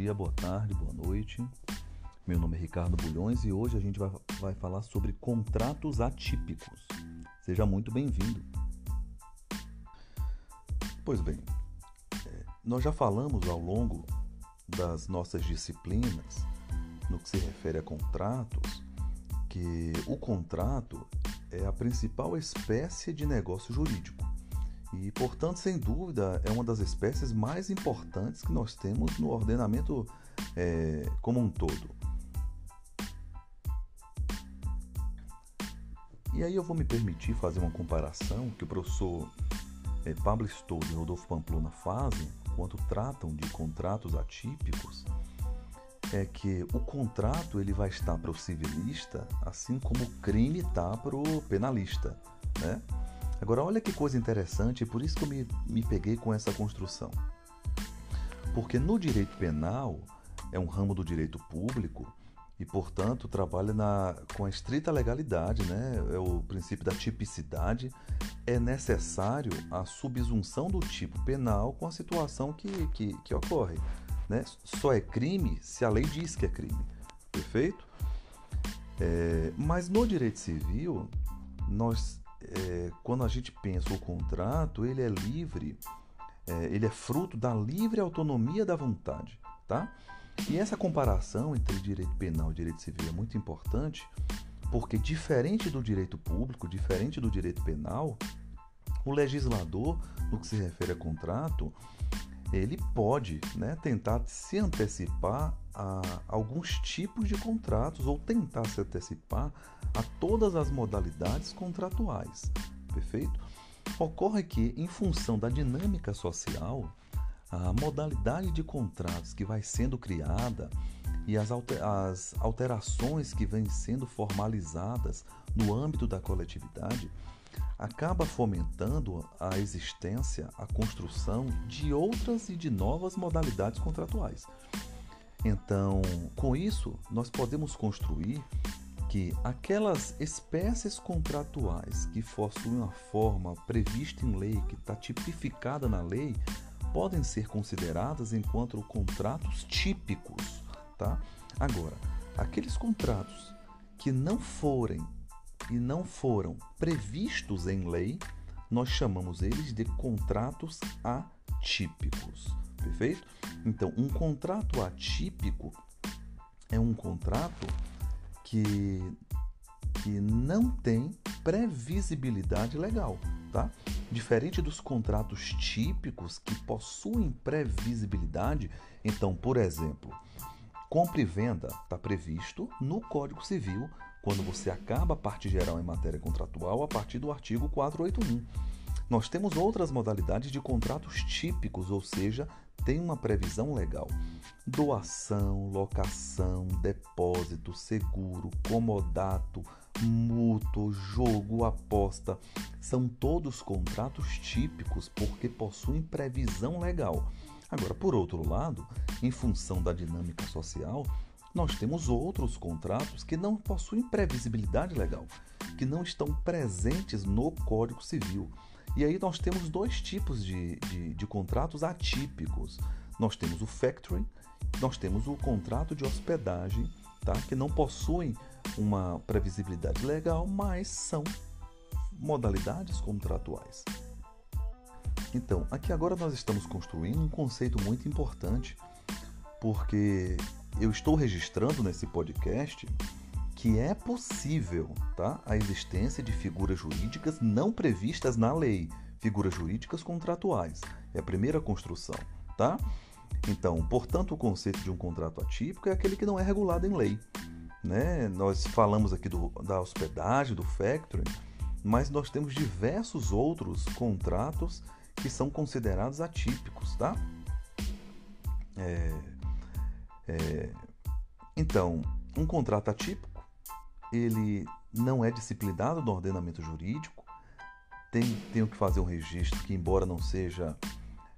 dia, boa tarde, boa noite. Meu nome é Ricardo Bulhões e hoje a gente vai, vai falar sobre contratos atípicos. Seja muito bem-vindo. Pois bem, é, nós já falamos ao longo das nossas disciplinas, no que se refere a contratos, que o contrato é a principal espécie de negócio jurídico e, portanto, sem dúvida, é uma das espécies mais importantes que nós temos no ordenamento é, como um todo. E aí eu vou me permitir fazer uma comparação que o professor é, Pablo Stolz e Rodolfo Pamplona fazem quando tratam de contratos atípicos, é que o contrato ele vai estar para o civilista, assim como o crime está para o penalista, né? Agora, olha que coisa interessante, por isso que eu me, me peguei com essa construção. Porque no direito penal, é um ramo do direito público e, portanto, trabalha na, com a estrita legalidade, né? é o princípio da tipicidade. É necessário a subsunção do tipo penal com a situação que, que, que ocorre. Né? Só é crime se a lei diz que é crime. Perfeito? É, mas no direito civil, nós é, quando a gente pensa o contrato, ele é livre, é, ele é fruto da livre autonomia da vontade, tá? E essa comparação entre direito penal e direito civil é muito importante, porque diferente do direito público, diferente do direito penal, o legislador, no que se refere a contrato, ele pode né, tentar se antecipar a alguns tipos de contratos ou tentar se antecipar a todas as modalidades contratuais. Perfeito? Ocorre que, em função da dinâmica social, a modalidade de contratos que vai sendo criada e as alterações que vêm sendo formalizadas no âmbito da coletividade acaba fomentando a existência, a construção de outras e de novas modalidades contratuais. Então, com isso, nós podemos construir que aquelas espécies contratuais que possuem uma forma prevista em lei, que está tipificada na lei, podem ser consideradas enquanto contratos típicos, tá? Agora, aqueles contratos que não forem e não foram previstos em lei, nós chamamos eles de contratos atípicos. Perfeito? Então, um contrato atípico é um contrato que, que não tem previsibilidade legal, tá? Diferente dos contratos típicos que possuem previsibilidade, então, por exemplo, compra e venda está previsto no Código Civil quando você acaba a parte geral em matéria contratual a partir do artigo 481. Nós temos outras modalidades de contratos típicos, ou seja, tem uma previsão legal. Doação, locação, depósito, seguro, comodato, mútuo, jogo, aposta, são todos contratos típicos porque possuem previsão legal. Agora, por outro lado, em função da dinâmica social, nós temos outros contratos que não possuem previsibilidade legal, que não estão presentes no Código Civil. E aí nós temos dois tipos de, de, de contratos atípicos. Nós temos o factoring, nós temos o contrato de hospedagem, tá? que não possuem uma previsibilidade legal, mas são modalidades contratuais. Então, aqui agora nós estamos construindo um conceito muito importante, porque eu estou registrando nesse podcast que é possível tá, a existência de figuras jurídicas não previstas na lei, figuras jurídicas contratuais. É a primeira construção, tá? Então, portanto, o conceito de um contrato atípico é aquele que não é regulado em lei. Né? Nós falamos aqui do, da hospedagem, do factoring, mas nós temos diversos outros contratos que são considerados atípicos, tá? É, é, então, um contrato atípico, ele não é disciplinado no ordenamento jurídico, tem, tem que fazer um registro que, embora não seja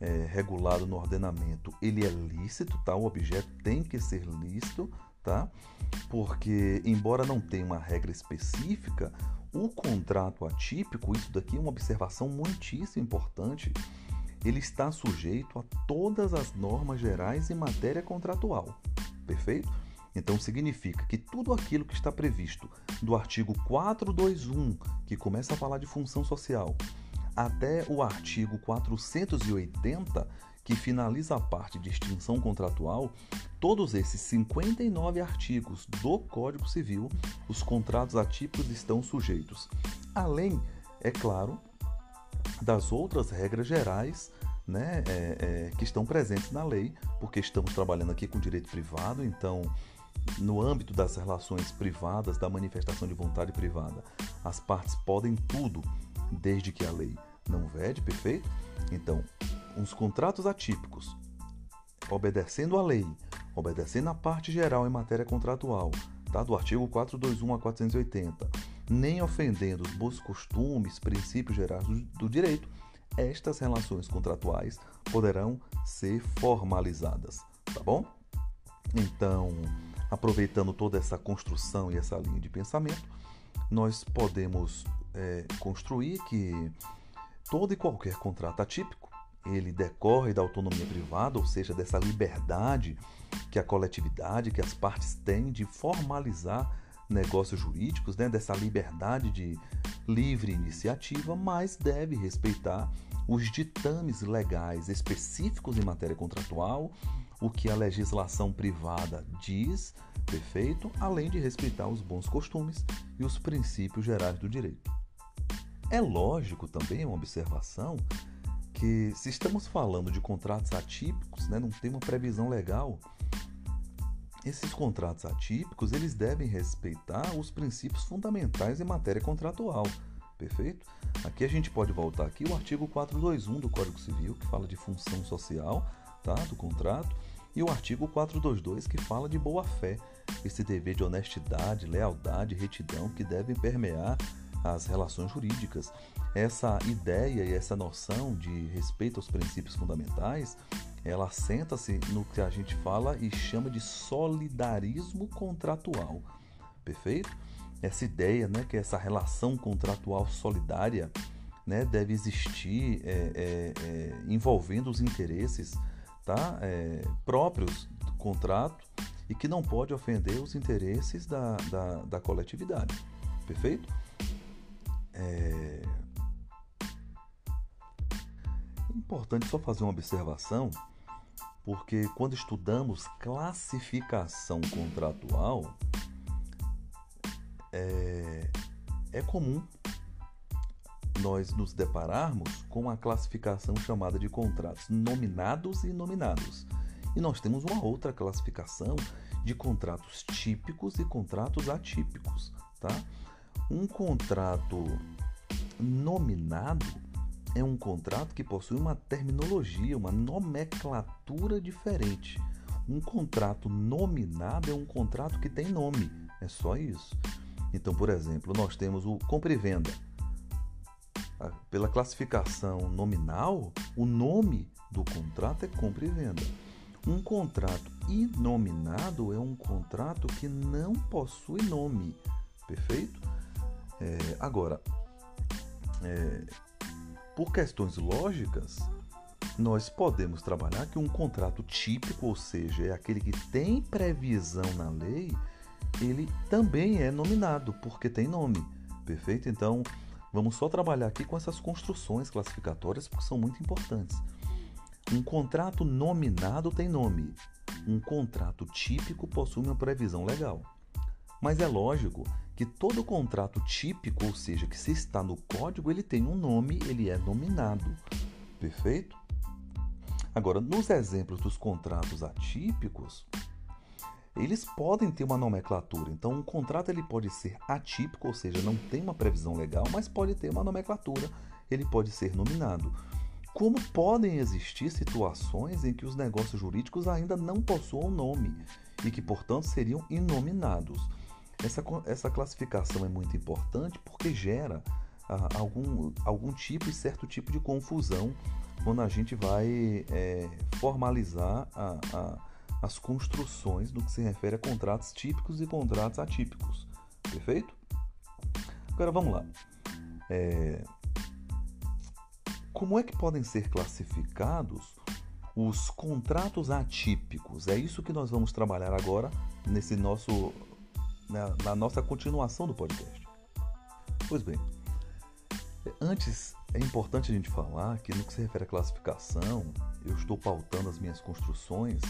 é, regulado no ordenamento, ele é lícito, tá? O objeto tem que ser lícito, tá? Porque, embora não tenha uma regra específica, o contrato atípico, isso daqui é uma observação muitíssimo importante, ele está sujeito a todas as normas gerais em matéria contratual. Perfeito? Então significa que tudo aquilo que está previsto do artigo 421, que começa a falar de função social, até o artigo 480, que finaliza a parte de extinção contratual, todos esses 59 artigos do Código Civil, os contratos atípicos estão sujeitos. Além, é claro, das outras regras gerais né, é, é, que estão presentes na lei, porque estamos trabalhando aqui com direito privado, então, no âmbito das relações privadas, da manifestação de vontade privada, as partes podem tudo, desde que a lei não vede, perfeito? Então, uns contratos atípicos, obedecendo à lei, obedecendo à parte geral em matéria contratual, tá? do artigo 421 a 480, nem ofendendo os bons costumes, princípios gerais do, do direito, estas relações contratuais poderão ser formalizadas, tá bom? Então, aproveitando toda essa construção e essa linha de pensamento, nós podemos é, construir que todo e qualquer contrato atípico ele decorre da autonomia privada, ou seja, dessa liberdade que a coletividade, que as partes têm de formalizar negócios jurídicos, né, dessa liberdade de livre iniciativa, mas deve respeitar os ditames legais específicos em matéria contratual, o que a legislação privada diz, perfeito, além de respeitar os bons costumes e os princípios gerais do direito. É lógico também uma observação que se estamos falando de contratos atípicos, né, não tem uma previsão legal, esses contratos atípicos eles devem respeitar os princípios fundamentais em matéria contratual perfeito? Aqui a gente pode voltar aqui o artigo 421 do Código Civil, que fala de função social, tá, do contrato, e o artigo 422 que fala de boa-fé, esse dever de honestidade, lealdade, retidão que devem permear as relações jurídicas. Essa ideia e essa noção de respeito aos princípios fundamentais, ela assenta-se no que a gente fala e chama de solidarismo contratual. Perfeito? essa ideia, né, que essa relação contratual solidária né, deve existir é, é, é, envolvendo os interesses tá, é, próprios do contrato e que não pode ofender os interesses da, da, da coletividade. Perfeito? É importante só fazer uma observação, porque quando estudamos classificação contratual, é, é comum nós nos depararmos com a classificação chamada de contratos nominados e nominados. E nós temos uma outra classificação de contratos típicos e contratos atípicos, tá? Um contrato nominado é um contrato que possui uma terminologia, uma nomenclatura diferente. Um contrato nominado é um contrato que tem nome, é só isso. Então, por exemplo, nós temos o compra e venda. Pela classificação nominal, o nome do contrato é compra e venda. Um contrato inominado é um contrato que não possui nome, perfeito? É, agora, é, por questões lógicas, nós podemos trabalhar que um contrato típico, ou seja, é aquele que tem previsão na lei, ele também é nominado, porque tem nome, perfeito? Então, vamos só trabalhar aqui com essas construções classificatórias, porque são muito importantes. Um contrato nominado tem nome, um contrato típico possui uma previsão legal. Mas é lógico que todo contrato típico, ou seja, que se está no código, ele tem um nome, ele é nominado. Perfeito? Agora, nos exemplos dos contratos atípicos, eles podem ter uma nomenclatura. Então, um contrato ele pode ser atípico, ou seja, não tem uma previsão legal, mas pode ter uma nomenclatura, ele pode ser nominado. Como podem existir situações em que os negócios jurídicos ainda não possuam nome e que, portanto, seriam inominados? Essa, essa classificação é muito importante porque gera ah, algum, algum tipo e certo tipo de confusão quando a gente vai é, formalizar a, a as construções no que se refere a contratos típicos e contratos atípicos. Perfeito? Agora vamos lá. É... como é que podem ser classificados os contratos atípicos? É isso que nós vamos trabalhar agora nesse nosso na, na nossa continuação do podcast. Pois bem, antes é importante a gente falar que no que se refere à classificação, eu estou pautando as minhas construções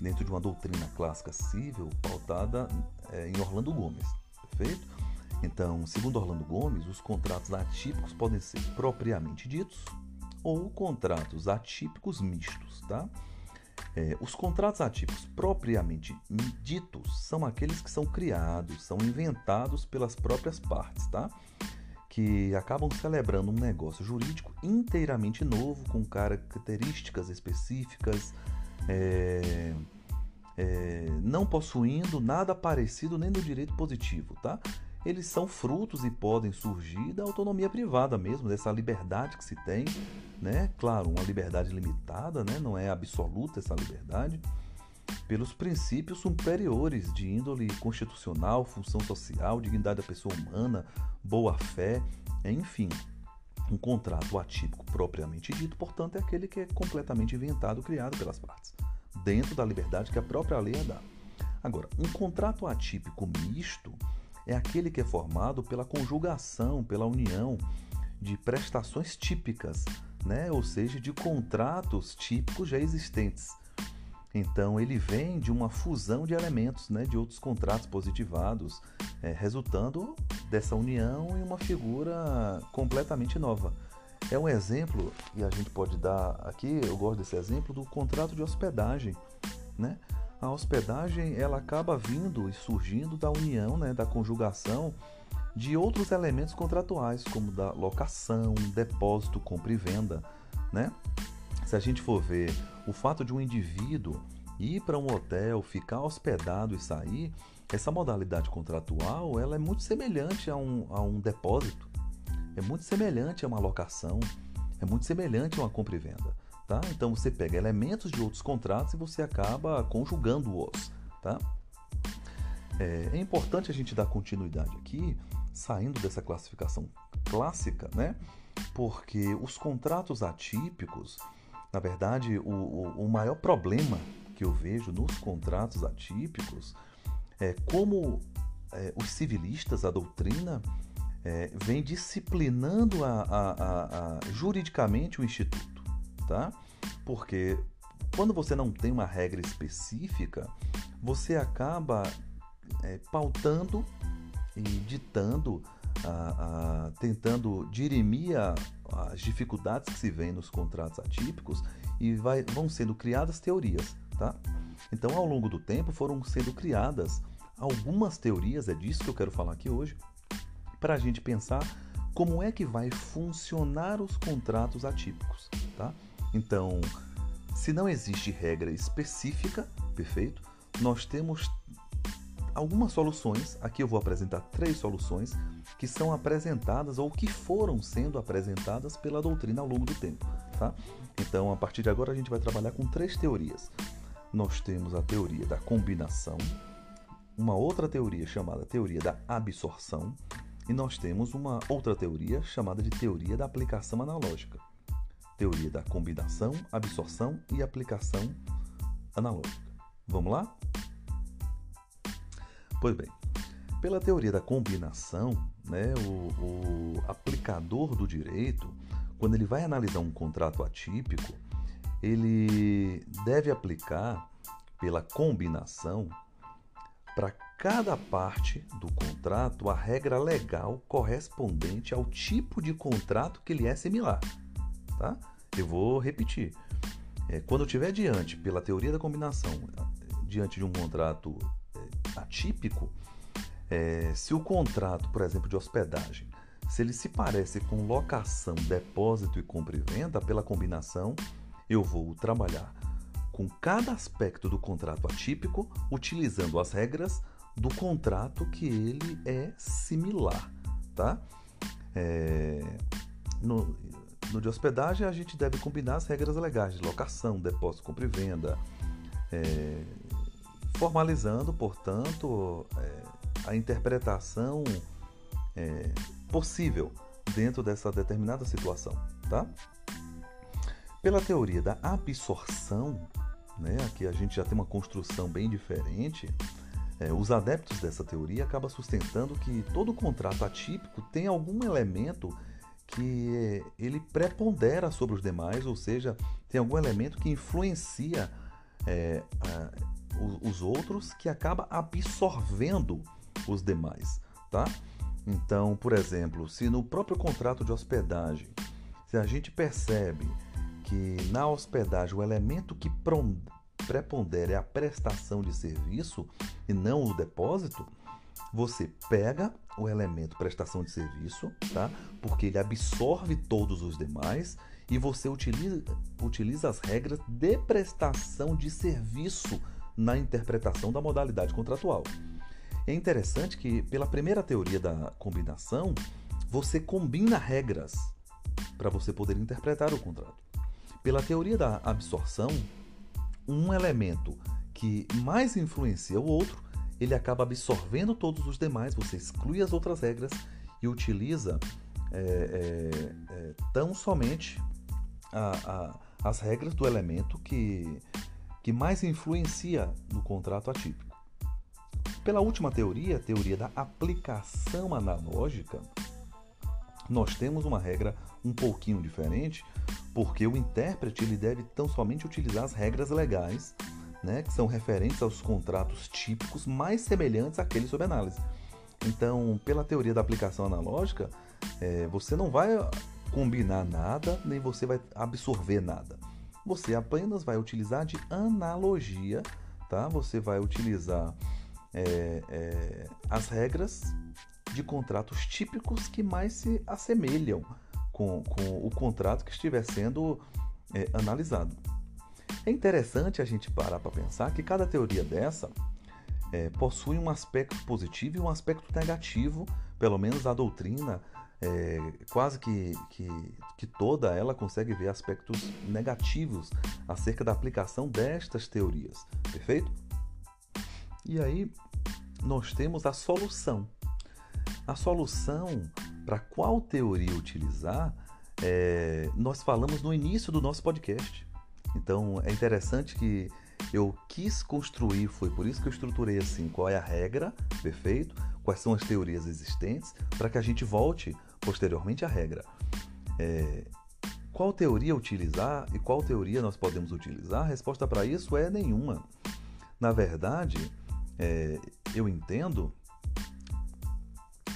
dentro de uma doutrina clássica civil pautada é, em Orlando Gomes, perfeito? Então, segundo Orlando Gomes, os contratos atípicos podem ser propriamente ditos ou contratos atípicos mistos, tá? É, os contratos atípicos propriamente ditos são aqueles que são criados, são inventados pelas próprias partes, tá? Que acabam celebrando um negócio jurídico inteiramente novo, com características específicas, é, é, não possuindo nada parecido nem do direito positivo, tá? Eles são frutos e podem surgir da autonomia privada mesmo, dessa liberdade que se tem, né? Claro, uma liberdade limitada, né? Não é absoluta essa liberdade, pelos princípios superiores de índole constitucional, função social, dignidade da pessoa humana, boa fé, enfim. Um contrato atípico propriamente dito, portanto, é aquele que é completamente inventado, criado pelas partes, dentro da liberdade que a própria lei dá. Agora, um contrato atípico misto é aquele que é formado pela conjugação, pela união de prestações típicas, né? ou seja, de contratos típicos já existentes. Então, ele vem de uma fusão de elementos, né, de outros contratos positivados, é, resultando dessa união em uma figura completamente nova. É um exemplo, e a gente pode dar aqui, eu gosto desse exemplo, do contrato de hospedagem. Né? A hospedagem ela acaba vindo e surgindo da união, né, da conjugação de outros elementos contratuais, como da locação, depósito, compra e venda. Né? Se a gente for ver o fato de um indivíduo ir para um hotel, ficar hospedado e sair, essa modalidade contratual ela é muito semelhante a um, a um depósito, é muito semelhante a uma locação, é muito semelhante a uma compra e venda. Tá? Então você pega elementos de outros contratos e você acaba conjugando-os. Tá? É, é, importante a gente dar continuidade aqui, saindo dessa classificação clássica, né? porque os contratos atípicos, na verdade, o, o, o maior problema que eu vejo nos contratos atípicos é como é, os civilistas, a doutrina, é, vem disciplinando a, a, a, juridicamente o instituto, tá? Porque quando você não tem uma regra específica, você acaba é, pautando e ditando, tentando dirimir as dificuldades que se vêem nos contratos atípicos e vai, vão sendo criadas teorias. Tá? Então, ao longo do tempo, foram sendo criadas algumas teorias, é disso que eu quero falar aqui hoje, para a gente pensar como é que vai funcionar os contratos atípicos. Tá? Então, se não existe regra específica, perfeito, nós temos algumas soluções. Aqui eu vou apresentar três soluções que são apresentadas ou que foram sendo apresentadas pela doutrina ao longo do tempo. Tá? Então, a partir de agora, a gente vai trabalhar com três teorias nós temos a teoria da combinação, uma outra teoria chamada teoria da absorção, e nós temos uma outra teoria chamada de teoria da aplicação analógica. Teoria da combinação, absorção e aplicação analógica. Vamos lá? Pois bem, pela teoria da combinação, né, o, o aplicador do direito, quando ele vai analisar um contrato atípico, ele deve aplicar pela combinação para cada parte do contrato a regra legal correspondente ao tipo de contrato que lhe é similar. Tá? Eu vou repetir. É, quando eu estiver diante, pela teoria da combinação, diante de um contrato é, atípico, é, se o contrato, por exemplo, de hospedagem, se ele se parece com locação, depósito e compra e venda, pela combinação, eu vou trabalhar com cada aspecto do contrato atípico, utilizando as regras do contrato que ele é similar, tá? É, no, no de hospedagem, a gente deve combinar as regras legais de locação, depósito, compra e venda, é, formalizando, portanto, é, a interpretação é, possível dentro dessa determinada situação, tá? Pela teoria da absorção, né, aqui a gente já tem uma construção bem diferente, é, os adeptos dessa teoria acabam sustentando que todo contrato atípico tem algum elemento que ele prepondera sobre os demais, ou seja, tem algum elemento que influencia é, a, os outros que acaba absorvendo os demais, tá? Então, por exemplo, se no próprio contrato de hospedagem, se a gente percebe que na hospedagem o elemento que prepondera é a prestação de serviço e não o depósito, você pega o elemento prestação de serviço, tá? Porque ele absorve todos os demais e você utiliza, utiliza as regras de prestação de serviço na interpretação da modalidade contratual. É interessante que, pela primeira teoria da combinação, você combina regras para você poder interpretar o contrato. Pela teoria da absorção, um elemento que mais influencia o outro, ele acaba absorvendo todos os demais, você exclui as outras regras e utiliza é, é, é, tão somente a, a, as regras do elemento que que mais influencia no contrato atípico. Pela última teoria, a teoria da aplicação analógica, nós temos uma regra um pouquinho diferente, porque o intérprete ele deve tão somente utilizar as regras legais, né, que são referentes aos contratos típicos mais semelhantes àqueles sob análise. Então, pela teoria da aplicação analógica, é, você não vai combinar nada, nem você vai absorver nada você apenas vai utilizar de analogia, tá? Você vai utilizar é, é, as regras de contratos típicos que mais se assemelham com, com o contrato que estiver sendo é, analisado. É interessante a gente parar para pensar que cada teoria dessa é, possui um aspecto positivo e um aspecto negativo, pelo menos a doutrina é, quase que, que, que toda ela consegue ver aspectos negativos acerca da aplicação destas teorias, perfeito? E aí nós temos a solução. A solução para qual teoria utilizar, é, nós falamos no início do nosso podcast. Então é interessante que eu quis construir, foi por isso que eu estruturei assim, qual é a regra, perfeito? Quais são as teorias existentes, para que a gente volte posteriormente a regra. É, qual teoria utilizar e qual teoria nós podemos utilizar? A resposta para isso é nenhuma. Na verdade, é, eu entendo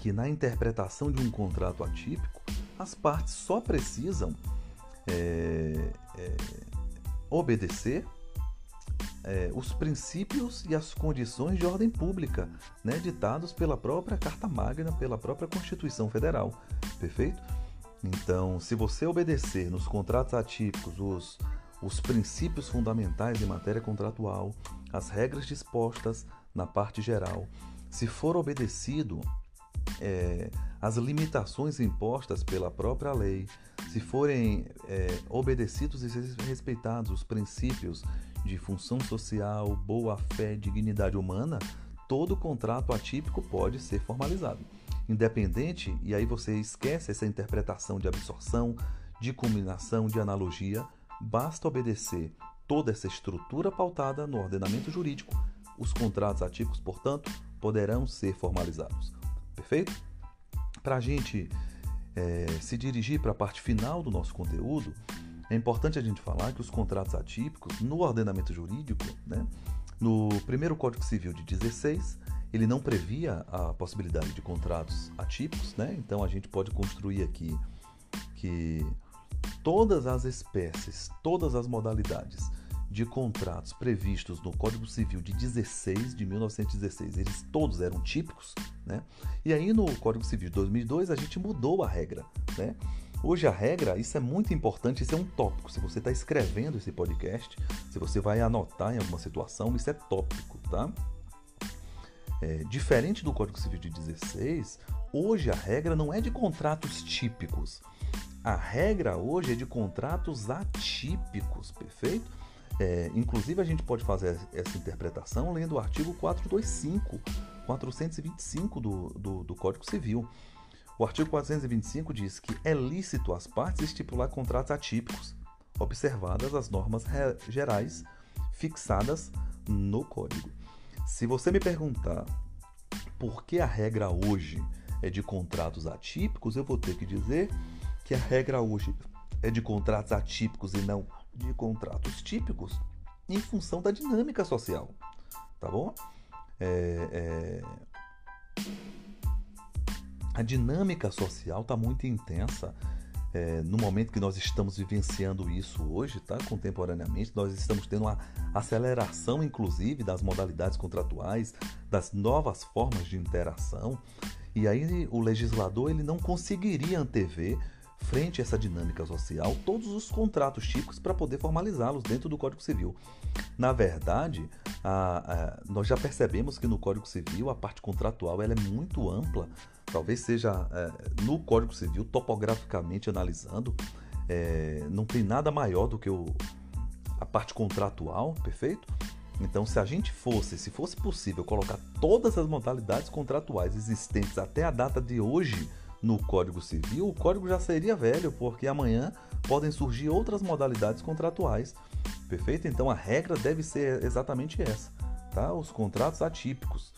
que na interpretação de um contrato atípico, as partes só precisam é, é obedecer é, os princípios e as condições de ordem pública, né, ditados pela própria Carta Magna, pela própria Constituição Federal. Perfeito? Então, se você obedecer nos contratos atípicos os, os princípios fundamentais de matéria contratual, as regras dispostas na parte geral, se for obedecido é, as limitações impostas pela própria lei, se forem é, obedecidos e respeitados os princípios de função social, boa-fé, dignidade humana, todo contrato atípico pode ser formalizado. Independente, e aí você esquece essa interpretação de absorção, de combinação, de analogia, basta obedecer toda essa estrutura pautada no ordenamento jurídico. Os contratos atípicos, portanto, poderão ser formalizados. Perfeito? Para a gente é, se dirigir para a parte final do nosso conteúdo, é importante a gente falar que os contratos atípicos, no ordenamento jurídico, né, no primeiro Código Civil de 16, ele não previa a possibilidade de contratos atípicos, né? então a gente pode construir aqui que todas as espécies, todas as modalidades de contratos previstos no Código Civil de 16 de 1916, eles todos eram típicos, né? E aí no Código Civil de 2002 a gente mudou a regra, né? Hoje a regra, isso é muito importante, isso é um tópico. Se você está escrevendo esse podcast, se você vai anotar em alguma situação, isso é tópico, tá? É, diferente do Código Civil de 16, hoje a regra não é de contratos típicos. A regra hoje é de contratos atípicos, perfeito? É, inclusive, a gente pode fazer essa interpretação lendo o artigo 425, 425 do, do, do Código Civil. O artigo 425 diz que é lícito às partes estipular contratos atípicos, observadas as normas gerais fixadas no código. Se você me perguntar por que a regra hoje é de contratos atípicos, eu vou ter que dizer que a regra hoje é de contratos atípicos e não de contratos típicos em função da dinâmica social, tá bom? É, é... A dinâmica social está muito intensa é, no momento que nós estamos vivenciando isso hoje, tá? contemporaneamente, nós estamos tendo uma aceleração, inclusive, das modalidades contratuais, das novas formas de interação, e aí o legislador ele não conseguiria antever, frente a essa dinâmica social, todos os contratos típicos para poder formalizá-los dentro do Código Civil. Na verdade, a, a, nós já percebemos que no Código Civil a parte contratual ela é muito ampla, talvez seja é, no Código Civil, topograficamente analisando, é, não tem nada maior do que o, a parte contratual, perfeito? Então, se a gente fosse, se fosse possível, colocar todas as modalidades contratuais existentes até a data de hoje no Código Civil, o código já seria velho, porque amanhã podem surgir outras modalidades contratuais. Perfeito? Então a regra deve ser exatamente essa, tá? Os contratos atípicos,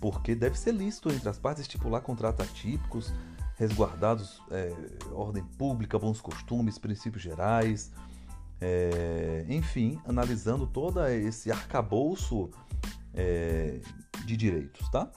porque deve ser lícito entre as partes estipular contratos atípicos, resguardados é, ordem pública, bons costumes, princípios gerais, é, enfim, analisando todo esse arcabouço é, de direitos, tá?